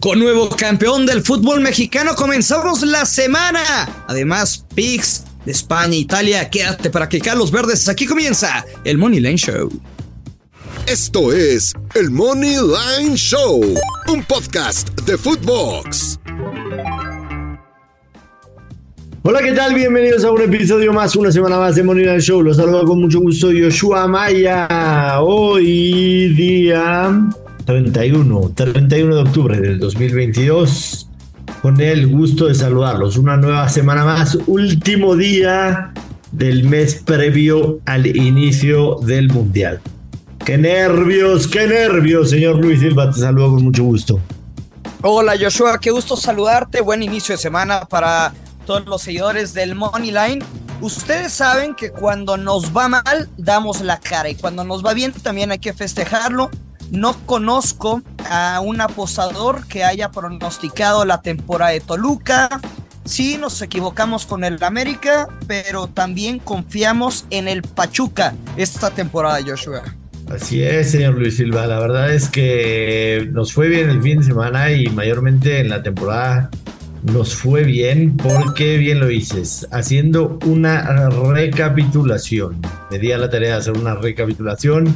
Con nuevo campeón del fútbol mexicano comenzamos la semana. Además, Pix de España, Italia, quédate para que los verdes. Aquí comienza el Money Line Show. Esto es el Money Line Show, un podcast de Footbox. Hola, ¿qué tal? Bienvenidos a un episodio más, una semana más de Money Line Show. Los saludo con mucho gusto Joshua Maya. Hoy día 31, 31 de octubre del 2022. Con el gusto de saludarlos. Una nueva semana más, último día del mes previo al inicio del Mundial. ¡Qué nervios, qué nervios, señor Luis Silva! Te saludo con mucho gusto. Hola Joshua, qué gusto saludarte. Buen inicio de semana para todos los seguidores del Money Line. Ustedes saben que cuando nos va mal, damos la cara y cuando nos va bien también hay que festejarlo. No conozco a un aposador que haya pronosticado la temporada de Toluca. Sí, nos equivocamos con el América, pero también confiamos en el Pachuca esta temporada, Joshua. Así es, señor Luis Silva. La verdad es que nos fue bien el fin de semana y mayormente en la temporada nos fue bien porque bien lo dices, haciendo una recapitulación. Me di a la tarea de hacer una recapitulación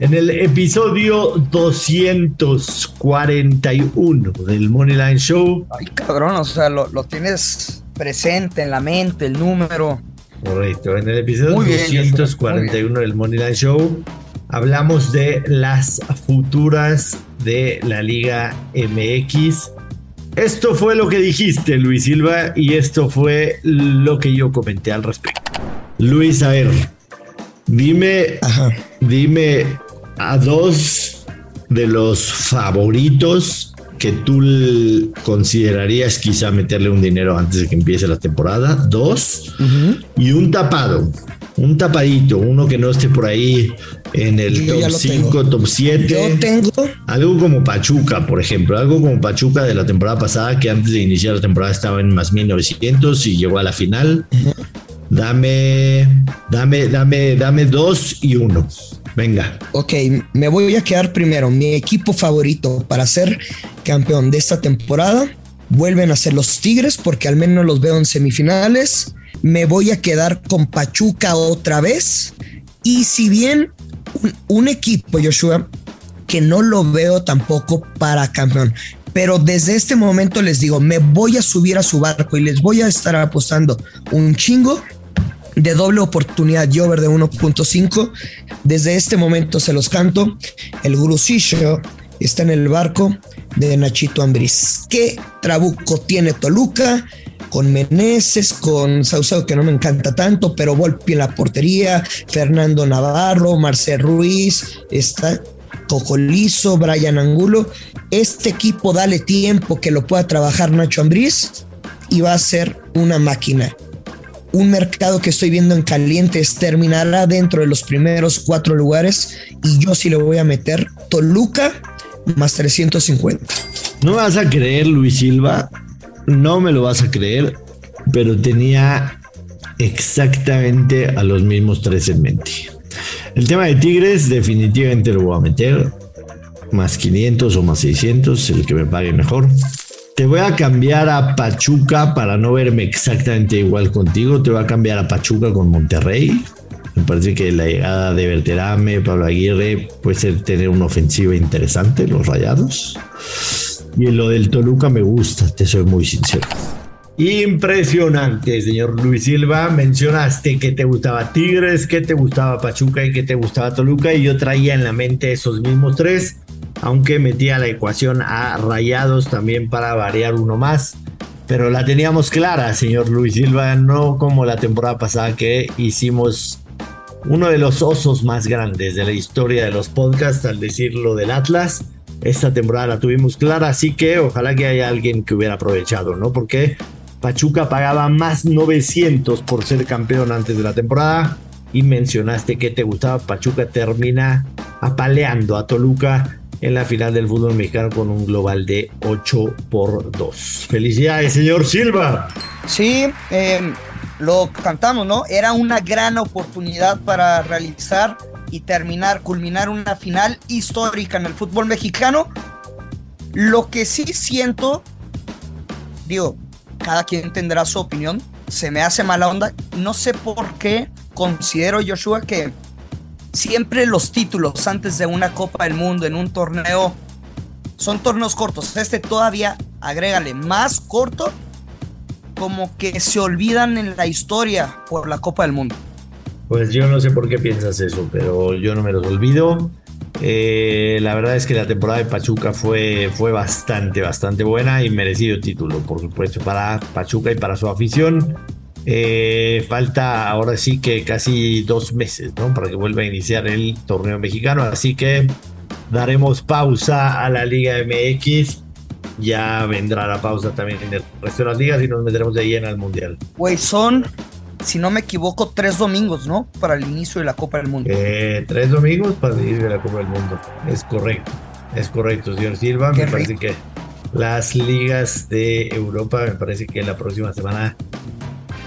en el episodio 241 del Moneyline Show. Ay, cabrón, o sea, lo, tienes presente en la mente, el número. Correcto, en el episodio 241 del Moneyline Show hablamos de las futuras de la Liga MX. Esto fue lo que dijiste, Luis Silva, y esto fue lo que yo comenté al respecto. Luis, a ver, dime, dime a dos de los favoritos que tú considerarías quizá meterle un dinero antes de que empiece la temporada, dos, y un tapado, un tapadito, uno que no esté por ahí en el top 5, top 7. Yo tengo. Algo como Pachuca, por ejemplo, algo como Pachuca de la temporada pasada, que antes de iniciar la temporada estaba en más 1900 y llegó a la final. Dame, dame, dame, dame dos y uno. Venga. Ok, me voy a quedar primero. Mi equipo favorito para ser campeón de esta temporada vuelven a ser los Tigres porque al menos los veo en semifinales. Me voy a quedar con Pachuca otra vez. Y si bien un, equipo, Joshua, que no lo veo tampoco para campeón, pero desde este momento les digo, me voy a subir a su barco y les voy a estar apostando un chingo de doble oportunidad y over de 1.5. Desde este momento se los canto. El Grusillo está en el barco de Nachito Ambriz. ¿Qué trabuco tiene Toluca? Con Meneses, con Sausao, que no me encanta tanto, pero Volpi en la portería, Fernando Navarro, Marcel Ruiz, está Cocolizo, Brian Angulo. Este equipo, dale tiempo que lo pueda trabajar Nacho Ambriz y va a ser una máquina un mercado que estoy viendo en calientes terminará dentro de los primeros cuatro lugares y yo sí le voy a meter Toluca más 350. No vas a creer, Luis Silva, no me lo vas a creer, pero tenía exactamente a los mismos tres en mente. El tema de Tigres definitivamente lo voy a meter más 500 o más 600, el que me pague mejor. Te voy a cambiar a Pachuca para no verme exactamente igual contigo. Te voy a cambiar a Pachuca con Monterrey. Me parece que la llegada de Berterame, Pablo Aguirre, puede ser tener una ofensiva interesante, los rayados. Y en lo del Toluca me gusta, te soy muy sincero. Impresionante, señor Luis Silva. Mencionaste que te gustaba Tigres, que te gustaba Pachuca y que te gustaba Toluca. Y yo traía en la mente esos mismos tres aunque metía la ecuación a rayados también para variar uno más. Pero la teníamos clara, señor Luis Silva, no como la temporada pasada que hicimos uno de los osos más grandes de la historia de los podcasts al decirlo del Atlas. Esta temporada la tuvimos clara, así que ojalá que haya alguien que hubiera aprovechado, ¿no? Porque Pachuca pagaba más 900 por ser campeón antes de la temporada. Y mencionaste que te gustaba, Pachuca termina apaleando a Toluca en la final del fútbol mexicano con un global de 8 por 2. Felicidades, señor Silva. Sí, em, lo cantamos, ¿no? Era una gran oportunidad para realizar y terminar, culminar una final histórica en el fútbol mexicano. Lo que sí siento, digo, cada quien tendrá su opinión, se me hace mala onda. No sé por qué considero, Joshua, que siempre los títulos antes de una Copa del Mundo en un torneo son torneos cortos. Este todavía, agrégale, más corto, como que se olvidan en la historia por la Copa del Mundo. Pues yo no sé por qué piensas eso, pero yo no me los olvido. Eh, la verdad es que la temporada de Pachuca fue, fue bastante, bastante buena y merecido título, por supuesto, para Pachuca y para su afición. Eh, falta ahora sí que casi dos meses, ¿no? Para que vuelva a iniciar el torneo mexicano. Así que daremos pausa a la Liga MX. Ya vendrá la pausa también en el resto de las ligas y nos meteremos de lleno al Mundial. Güey, son, si no me equivoco, tres domingos, ¿no? Para el inicio de la Copa del Mundo. Eh, tres domingos para el inicio de la Copa del Mundo. Es correcto. Es correcto, señor Silva. me parece que las ligas de Europa, me parece que la próxima semana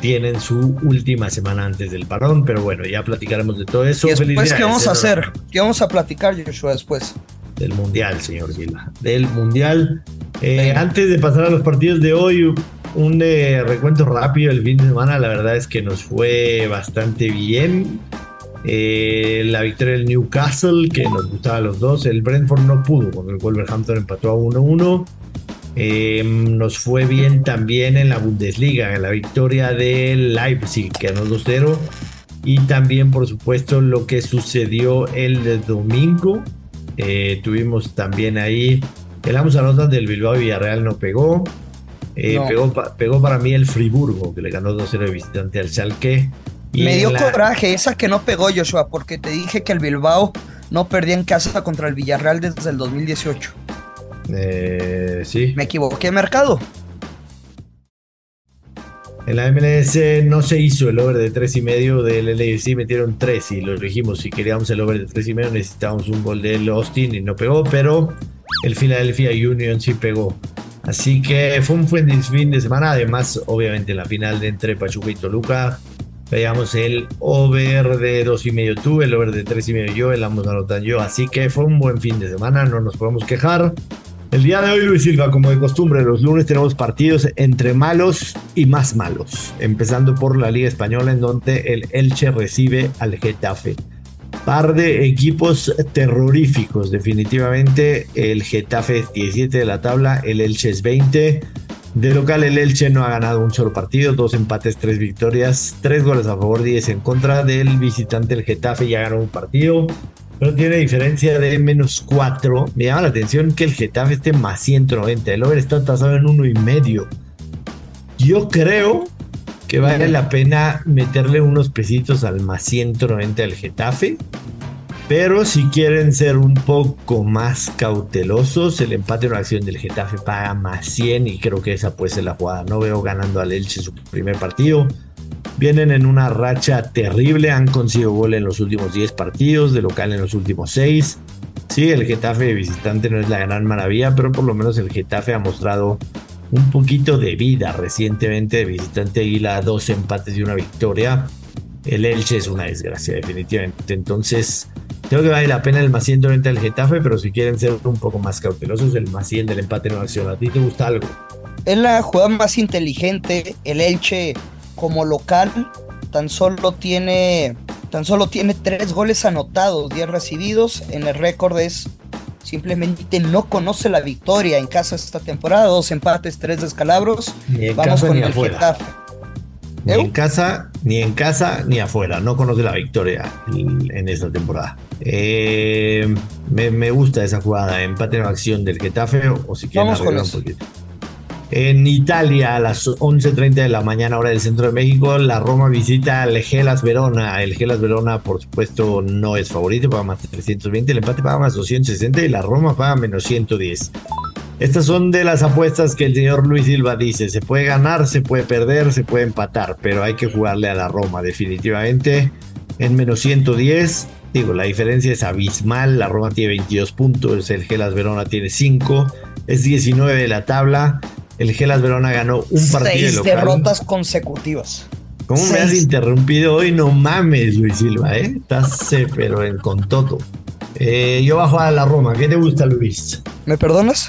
tienen su última semana antes del parón, pero bueno, ya platicaremos de todo eso. ¿Y después qué vamos a hacer? ¿Qué vamos a platicar, Joshua, después? Del Mundial, señor Silva. Del Mundial. Eh, antes de pasar a los partidos de hoy, un eh, recuento rápido del fin de semana. La verdad es que nos fue bastante bien. Eh, la victoria del Newcastle, que nos gustaba a los dos. El Brentford no pudo, porque el Wolverhampton empató a 1-1. Eh, nos fue bien también en la Bundesliga, en la victoria del Leipzig, que ganó 2-0. Y también, por supuesto, lo que sucedió el domingo. Eh, tuvimos también ahí el Amos Anotan del Bilbao Villarreal no pegó. Eh, pegó, pegó, para mí el Friburgo, que le ganó 2-0 de visitante al Schalke. Y Me dio coraje esa que no pegó Joshua, porque te dije que el Bilbao no perdía en casa contra el Villarreal desde el 2018. Eh, sí. Me equivoqué, mercado. En la MLS no se hizo el over de 3 y medio del LAFC, metieron 3 y lo dijimos, si queríamos el over de 3 y medio necesitábamos un gol del Austin y no pegó, pero el Philadelphia Union sí pegó. Así que fue un buen fin de semana, además obviamente en la final de entre Pachuca y Toluca veíamos el over de 2 y medio tú, el over de 3 y medio yo, el ambos anotan yo, así que fue un buen fin de semana, no nos podemos quejar. El día de hoy, Luis Silva, como de costumbre, los lunes tenemos partidos entre malos y más malos. Empezando por la Liga Española, en donde el Elche recibe al Getafe. Par de equipos terroríficos, definitivamente. El Getafe es 17 de la tabla, el Elche es 20. De local, el Elche no ha ganado un solo partido, dos empates, tres victorias, tres goles a favor, 10 en contra del visitante, el Getafe ya ganó un partido pero tiene diferencia de menos 4. Me llama la atención que el Getafe esté más 190. El over está tasado en uno y medio. Yo creo que vale la pena meterle unos pesitos al más 190 del Getafe. Pero si quieren ser un poco más cautelosos, el empate en una acción del Getafe paga más 100 y creo que esa puede ser la jugada. No veo ganando al Elche su primer partido. Vienen en una racha terrible, han conseguido gol en los últimos 10 partidos, de local en los últimos 6. Sí, el Getafe de visitante no es la gran maravilla, pero por lo menos el Getafe ha mostrado un poquito de vida recientemente de visitante Aguila, dos empates y una victoria. El Elche es una desgracia, definitivamente. Entonces, creo que vale la pena el más 190 del Getafe, pero si quieren ser un poco más cautelosos, el más 100 del empate no acción. ¿A ti te gusta algo? Es la jugada más inteligente. El Elche como local tan solo tiene tan solo tiene tres goles anotados, 10 recibidos. En el récord es simplemente no conoce la victoria en casa esta temporada, dos empates, tres descalabros. Ni en Vamos casa, con ni el afuera. Ni en casa, ni en casa, ni afuera. No conoce la victoria en esta temporada. Eh, me, gusta esa jugada, empate en acción del Getafe, o, si quieren Vamos con un poquito. En Italia, a las 11.30 de la mañana, hora del centro de México, la Roma visita al Gelas Verona. El Gelas Verona, por supuesto, no es favorito, paga más 320, el empate paga más 260 y la Roma paga menos 110. Estas son de las apuestas que el señor Luis Silva dice. Se puede ganar, se puede perder, se puede empatar, pero hay que jugarle a la Roma definitivamente. En menos 110, digo, la diferencia es abismal. La Roma tiene 22 puntos, el Gelas Verona tiene 5, es 19 de la tabla. El Gelas Verona ganó un partido Seis local. derrotas consecutivas. ¿Cómo me has interrumpido hoy? No mames, Luis Silva, ¿eh? Estás, pero en con todo. Eh, yo bajo a la Roma. ¿Qué te gusta, Luis? ¿Me perdonas?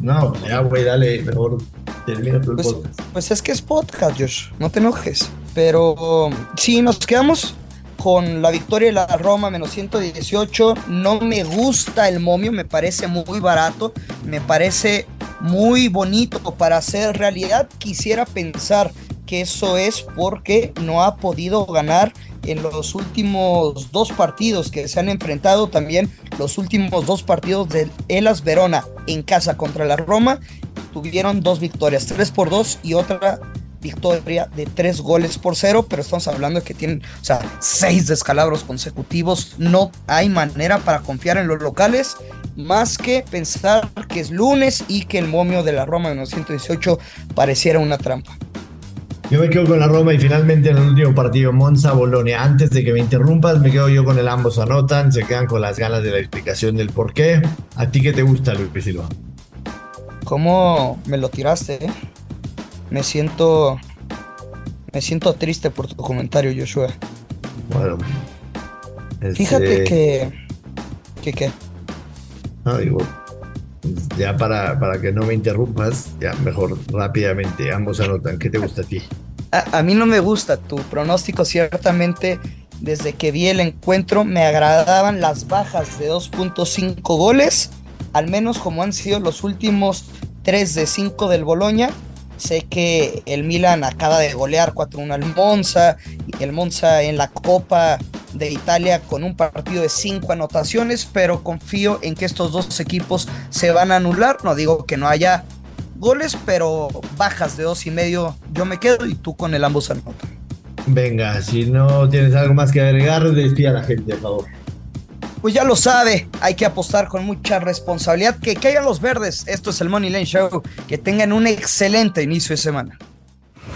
No, ya, güey, dale, mejor termina tu Pues, podcast. pues es que es podcast, Josh, no te enojes. Pero sí, nos quedamos con la victoria de la Roma menos 118. No me gusta el momio, me parece muy barato, me parece muy bonito para hacer realidad. Quisiera pensar que eso es porque no ha podido ganar en los últimos dos partidos que se han enfrentado, también los últimos dos partidos del Elas Verona en casa contra la Roma, tuvieron dos victorias, tres por dos y otra victoria de tres goles por cero, pero estamos hablando de que tienen, o sea, seis descalabros consecutivos. No hay manera para confiar en los locales, más que pensar que es lunes y que el momio de la Roma de 1918 pareciera una trampa. Yo me quedo con la Roma y finalmente en el último partido Monza-Bolonia. Antes de que me interrumpas, me quedo yo con el ambos anotan. Se quedan con las ganas de la explicación del por qué. ¿A ti qué te gusta, Luis Silva? ¿Cómo me lo tiraste? eh? Me siento. Me siento triste por tu comentario, Joshua. Bueno, Fíjate eh, que. que qué. No, digo, ya para, para que no me interrumpas, ya mejor rápidamente, ambos anotan. ¿Qué te gusta a ti? A, mí no me gusta tu pronóstico, ciertamente. Desde que vi el encuentro me agradaban las bajas de 2.5 goles, al menos como han sido los últimos 3 de 5 del Boloña. Sé que el Milan acaba de golear 4-1 al Monza y el Monza en la Copa de Italia con un partido de 5 anotaciones, pero confío en que estos dos equipos se van a anular. No digo que no haya goles, pero bajas de dos y medio yo me quedo y tú con el ambos anotan. Venga, si no tienes algo más que agregar, despida a la gente, por favor. Pues ya lo sabe, hay que apostar con mucha responsabilidad. Que caigan los verdes. Esto es el Money Lane Show. Que tengan un excelente inicio de semana.